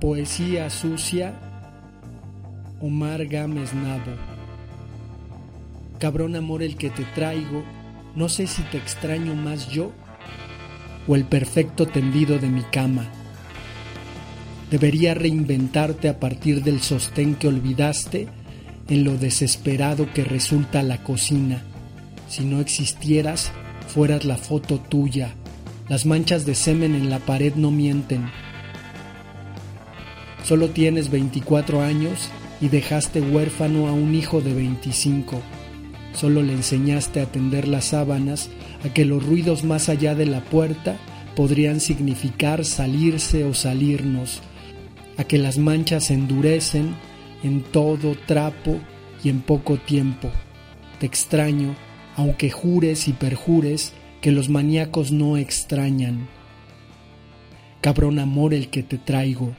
Poesía sucia, Omar Gámez Nabo. Cabrón amor el que te traigo, no sé si te extraño más yo o el perfecto tendido de mi cama. Debería reinventarte a partir del sostén que olvidaste en lo desesperado que resulta la cocina. Si no existieras, fueras la foto tuya. Las manchas de semen en la pared no mienten. Solo tienes 24 años y dejaste huérfano a un hijo de 25. Solo le enseñaste a tender las sábanas, a que los ruidos más allá de la puerta podrían significar salirse o salirnos, a que las manchas endurecen en todo trapo y en poco tiempo. Te extraño, aunque jures y perjures que los maníacos no extrañan. Cabrón amor el que te traigo,